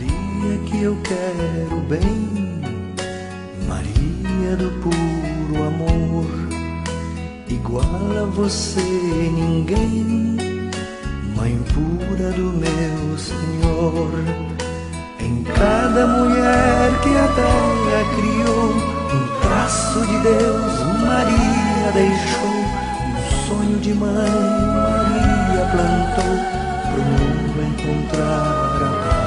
Maria que eu quero bem, Maria do puro amor, igual a você ninguém, Mãe pura do meu Senhor. Em cada mulher que a terra criou, um traço de Deus, Maria deixou, um sonho de mãe, Maria plantou, pro mundo encontrar a paz.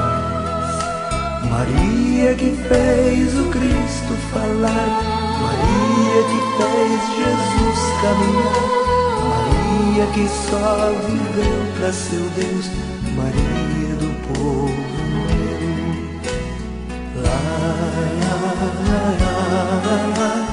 Maria que fez o Cristo falar, Maria que fez Jesus caminhar. Maria que só viveu para seu Deus, Maria do povo meu. Lá, lá, lá, lá, Em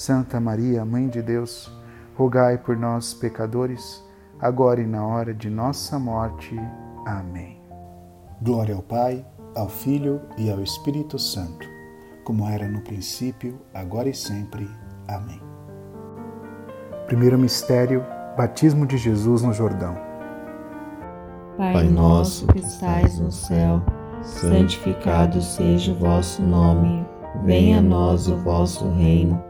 Santa Maria, Mãe de Deus, rogai por nós, pecadores, agora e na hora de nossa morte. Amém. Glória ao Pai, ao Filho e ao Espírito Santo, como era no princípio, agora e sempre. Amém. Primeiro mistério: Batismo de Jesus no Jordão. Pai nosso que estais no céu, santificado seja o vosso nome. Venha a nós o vosso reino.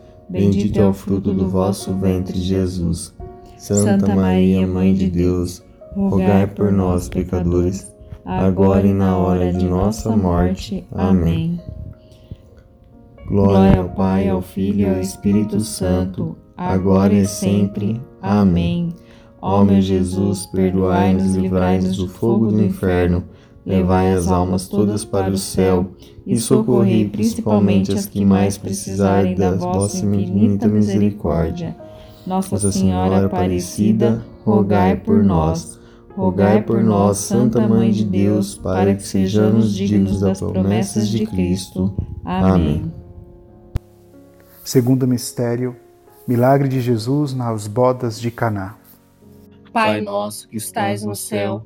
bendito é o fruto do vosso ventre, Jesus. Santa Maria, Mãe de Deus, rogai por nós, pecadores, agora e na hora de nossa morte. Amém. Glória ao Pai, ao Filho e ao Espírito Santo, agora e sempre. Amém. Ó meu Jesus, perdoai-nos e livrai-nos do fogo do inferno, levai as almas todas para o céu e socorrei principalmente as que mais precisarem da vossa infinita misericórdia. Nossa Senhora Aparecida, rogai por nós. Rogai por nós, Santa Mãe de Deus, para que sejamos dignos das promessas de Cristo. Amém. Segundo mistério, milagre de Jesus nas bodas de Caná. Pai nosso que estais no céu,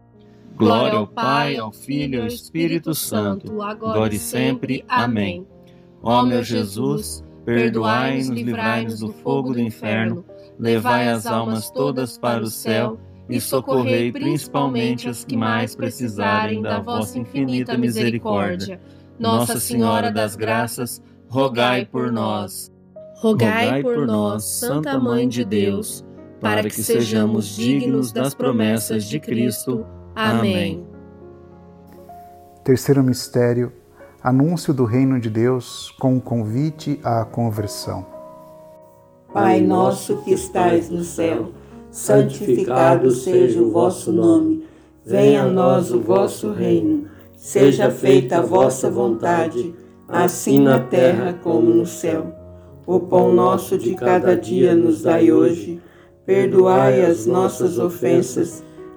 Glória ao Pai, ao Filho e ao Espírito Santo, agora e sempre. Amém. Ó meu Jesus, perdoai-nos, livrai-nos do fogo do inferno, levai as almas todas para o céu e socorrei principalmente as que mais precisarem da vossa infinita misericórdia. Nossa Senhora das Graças, rogai por nós. Rogai por nós, Santa Mãe de Deus, para que sejamos dignos das promessas de Cristo. Amém. Terceiro mistério: anúncio do reino de Deus com o convite à conversão. Pai nosso que estais no céu, santificado seja o vosso nome. Venha a nós o vosso reino. Seja feita a vossa vontade, assim na terra como no céu. O pão nosso de cada dia nos dai hoje. Perdoai as nossas ofensas,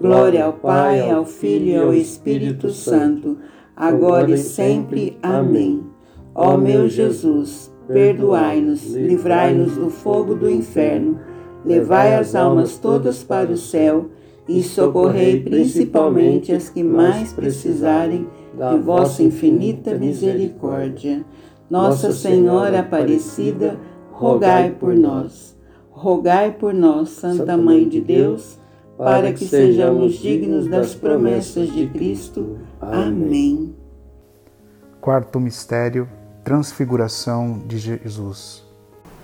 Glória ao Pai, ao Filho e ao Espírito Santo, agora e sempre. Amém. Ó meu Jesus, perdoai-nos, livrai-nos do fogo do inferno, levai as almas todas para o céu e socorrei principalmente as que mais precisarem de vossa infinita misericórdia. Nossa Senhora Aparecida, rogai por nós. Rogai por nós, Santa Mãe de Deus para que sejamos dignos das promessas de Cristo. Amém. Quarto mistério: Transfiguração de Jesus.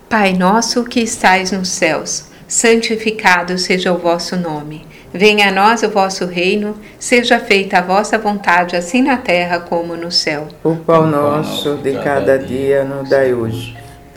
Pai nosso que estais nos céus, santificado seja o vosso nome. Venha a nós o vosso reino, seja feita a vossa vontade, assim na terra como no céu. O pão nosso de cada dia nos dai hoje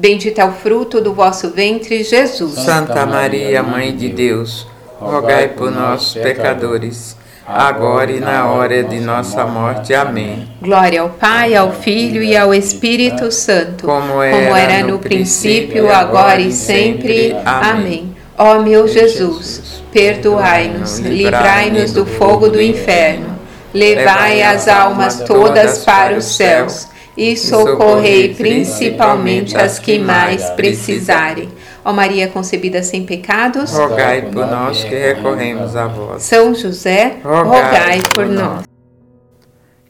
Bendito é o fruto do vosso ventre, Jesus. Santa Maria, Mãe de Deus, rogai por nós, pecadores, agora e na hora de nossa morte. Amém. Glória ao Pai, ao Filho e ao Espírito Santo, como era, no princípio, agora e sempre. Amém. Ó meu Jesus, perdoai-nos, livrai-nos do fogo do inferno, levai as almas todas para os céus e socorrei principalmente as que mais precisarem. Ó Maria concebida sem pecados, rogai por nós que recorremos a vós. São José, rogai por nós.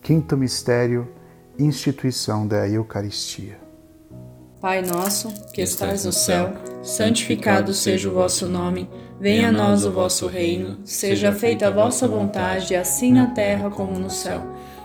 Quinto mistério, instituição da Eucaristia. Pai nosso, que estais no céu, santificado seja o vosso nome, venha a nós o vosso reino, seja feita a vossa vontade, assim na terra como no céu.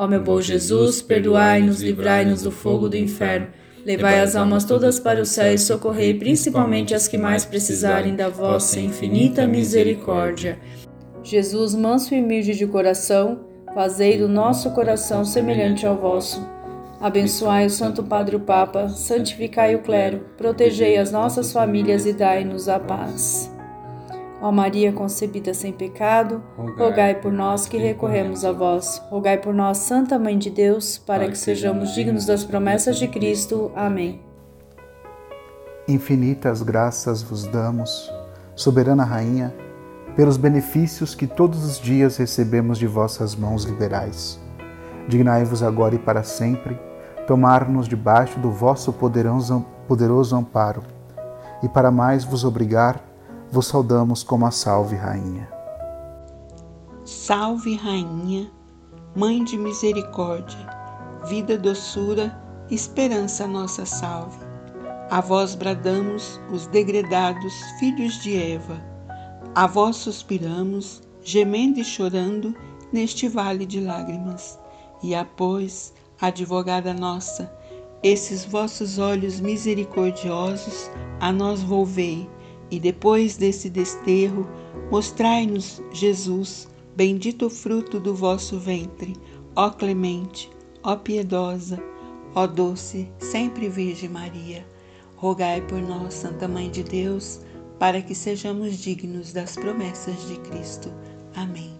Ó meu bom Jesus, perdoai-nos, livrai-nos do fogo do inferno, levai as almas todas para o céu e socorrei principalmente as que mais precisarem da vossa infinita misericórdia. Jesus, manso e humilde de coração, fazei do nosso coração semelhante ao vosso. Abençoai o Santo Padre o Papa, santificai o clero, protegei as nossas famílias e dai-nos a paz. Ó Maria concebida sem pecado, rogai por nós que recorremos a vós. Rogai por nós, Santa Mãe de Deus, para que sejamos dignos das promessas de Cristo. Amém. Infinitas graças vos damos, soberana Rainha, pelos benefícios que todos os dias recebemos de vossas mãos liberais. Dignai-vos agora e para sempre tomar-nos debaixo do vosso poderoso amparo, e para mais vos obrigar, vos saudamos como a Salve Rainha. Salve Rainha, Mãe de misericórdia, vida, doçura, esperança nossa salve. A vós bradamos, os degredados filhos de Eva. A vós suspiramos, gemendo e chorando neste vale de lágrimas. E após, advogada nossa, esses vossos olhos misericordiosos a nós volvei, e depois desse desterro, mostrai-nos Jesus, bendito fruto do vosso ventre, ó clemente, ó piedosa, ó doce, sempre Virgem Maria. Rogai por nós, Santa Mãe de Deus, para que sejamos dignos das promessas de Cristo. Amém.